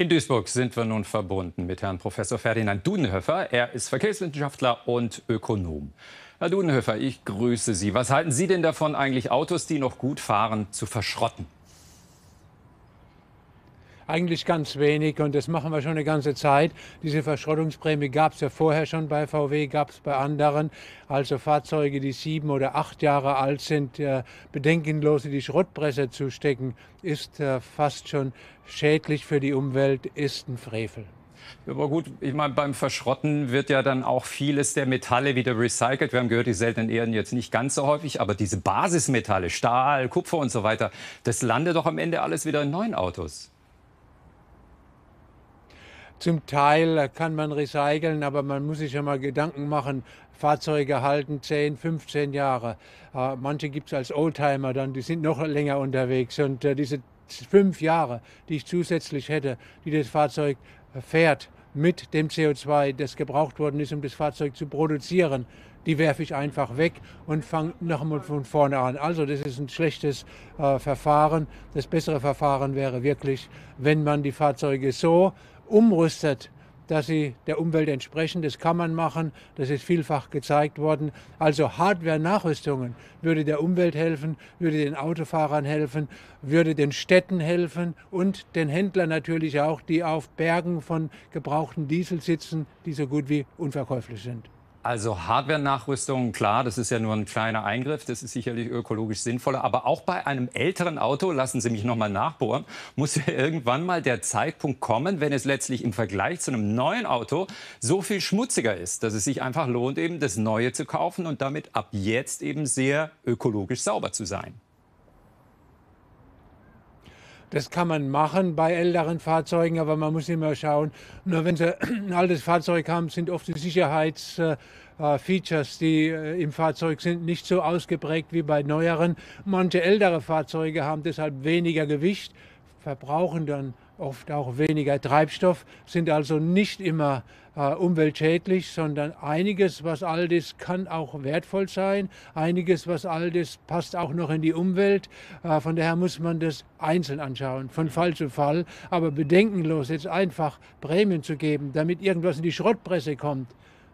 In Duisburg sind wir nun verbunden mit Herrn Professor Ferdinand Dudenhöfer. Er ist Verkehrswissenschaftler und Ökonom. Herr Dudenhöfer, ich grüße Sie. Was halten Sie denn davon, eigentlich Autos, die noch gut fahren, zu verschrotten? Eigentlich ganz wenig und das machen wir schon eine ganze Zeit. Diese Verschrottungsprämie gab es ja vorher schon bei VW, gab es bei anderen. Also Fahrzeuge, die sieben oder acht Jahre alt sind, äh, bedenkenlos in die Schrottpresse zu stecken, ist äh, fast schon schädlich für die Umwelt, ist ein Frevel. Aber gut, ich meine, beim Verschrotten wird ja dann auch vieles der Metalle wieder recycelt. Wir haben gehört, die seltenen Erden jetzt nicht ganz so häufig, aber diese Basismetalle, Stahl, Kupfer und so weiter, das landet doch am Ende alles wieder in neuen Autos. Zum Teil kann man recyceln, aber man muss sich ja mal Gedanken machen. Fahrzeuge halten 10, 15 Jahre. Äh, manche gibt es als Oldtimer dann, die sind noch länger unterwegs. Und äh, diese fünf Jahre, die ich zusätzlich hätte, die das Fahrzeug fährt mit dem CO2, das gebraucht worden ist, um das Fahrzeug zu produzieren, die werfe ich einfach weg und fange nochmal von vorne an. Also das ist ein schlechtes äh, Verfahren. Das bessere Verfahren wäre wirklich, wenn man die Fahrzeuge so umrüstet, dass sie der Umwelt entsprechen. Das kann man machen, das ist vielfach gezeigt worden. Also Hardware-Nachrüstungen würde der Umwelt helfen, würde den Autofahrern helfen, würde den Städten helfen und den Händlern natürlich auch, die auf Bergen von gebrauchten Diesel sitzen, die so gut wie unverkäuflich sind. Also Hardware-Nachrüstung, klar, das ist ja nur ein kleiner Eingriff, das ist sicherlich ökologisch sinnvoller. Aber auch bei einem älteren Auto, lassen Sie mich noch mal nachbohren, muss ja irgendwann mal der Zeitpunkt kommen, wenn es letztlich im Vergleich zu einem neuen Auto so viel schmutziger ist, dass es sich einfach lohnt, eben das Neue zu kaufen und damit ab jetzt eben sehr ökologisch sauber zu sein. Das kann man machen bei älteren Fahrzeugen, aber man muss immer schauen. Nur wenn Sie ein altes Fahrzeug haben, sind oft die Sicherheitsfeatures, die äh, im Fahrzeug sind, nicht so ausgeprägt wie bei neueren. Manche ältere Fahrzeuge haben deshalb weniger Gewicht, verbrauchen dann oft auch weniger Treibstoff, sind also nicht immer äh, umweltschädlich, sondern einiges, was alt ist, kann auch wertvoll sein. Einiges, was alt ist, passt auch noch in die Umwelt. Äh, von daher muss man das einzeln anschauen, von Fall zu Fall. Aber bedenkenlos jetzt einfach Prämien zu geben, damit irgendwas in die Schrottpresse kommt,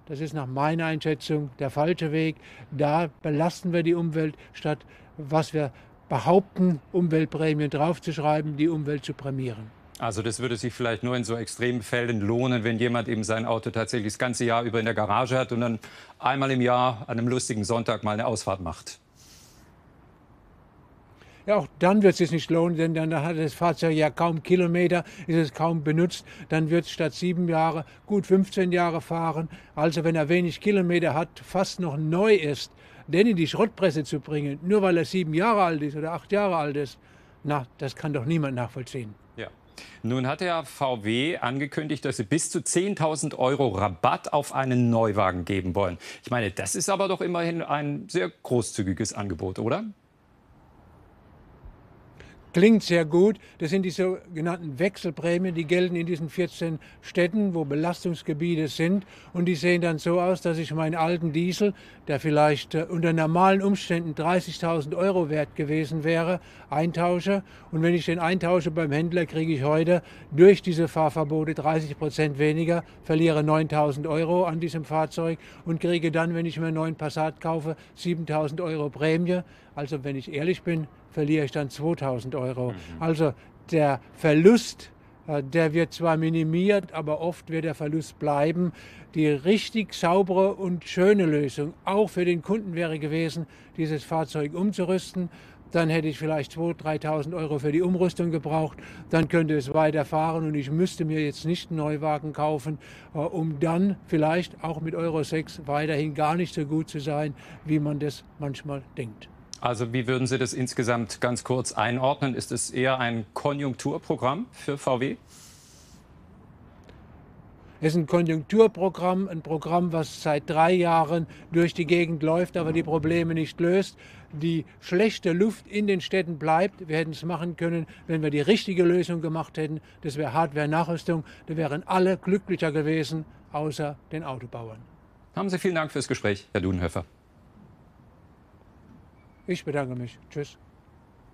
das ist nach meiner Einschätzung der falsche Weg. Da belasten wir die Umwelt, statt was wir behaupten, Umweltprämien draufzuschreiben, die Umwelt zu prämieren. Also das würde sich vielleicht nur in so extremen Fällen lohnen, wenn jemand eben sein Auto tatsächlich das ganze Jahr über in der Garage hat und dann einmal im Jahr an einem lustigen Sonntag mal eine Ausfahrt macht. Ja, auch dann wird es sich nicht lohnen, denn dann hat das Fahrzeug ja kaum Kilometer, ist es kaum benutzt. Dann wird es statt sieben Jahre gut 15 Jahre fahren. Also wenn er wenig Kilometer hat, fast noch neu ist, den in die Schrottpresse zu bringen, nur weil er sieben Jahre alt ist oder acht Jahre alt ist, na, das kann doch niemand nachvollziehen. Nun hat der VW angekündigt, dass sie bis zu 10.000 Euro Rabatt auf einen Neuwagen geben wollen. Ich meine, das ist aber doch immerhin ein sehr großzügiges Angebot, oder? Klingt sehr gut. Das sind die sogenannten Wechselprämien, die gelten in diesen 14 Städten, wo Belastungsgebiete sind. Und die sehen dann so aus, dass ich meinen alten Diesel, der vielleicht äh, unter normalen Umständen 30.000 Euro wert gewesen wäre, eintausche. Und wenn ich den eintausche beim Händler, kriege ich heute durch diese Fahrverbote 30 Prozent weniger, verliere 9.000 Euro an diesem Fahrzeug und kriege dann, wenn ich mir einen neuen Passat kaufe, 7.000 Euro Prämie. Also wenn ich ehrlich bin, verliere ich dann 2000 Euro. Mhm. Also der Verlust, äh, der wird zwar minimiert, aber oft wird der Verlust bleiben. Die richtig saubere und schöne Lösung, auch für den Kunden wäre gewesen, dieses Fahrzeug umzurüsten. Dann hätte ich vielleicht 2.000, 3.000 Euro für die Umrüstung gebraucht. Dann könnte es weiterfahren und ich müsste mir jetzt nicht einen Neuwagen kaufen, äh, um dann vielleicht auch mit Euro 6 weiterhin gar nicht so gut zu sein, wie man das manchmal denkt. Also wie würden Sie das insgesamt ganz kurz einordnen? Ist es eher ein Konjunkturprogramm für VW? Es ist ein Konjunkturprogramm, ein Programm, was seit drei Jahren durch die Gegend läuft, aber die Probleme nicht löst. Die schlechte Luft in den Städten bleibt. Wir hätten es machen können, wenn wir die richtige Lösung gemacht hätten. Das wäre Hardware-Nachrüstung. Da wären alle glücklicher gewesen, außer den Autobauern. Haben Sie vielen Dank fürs Gespräch, Herr Dudenhöfer. Ich bedanke mich. Tschüss.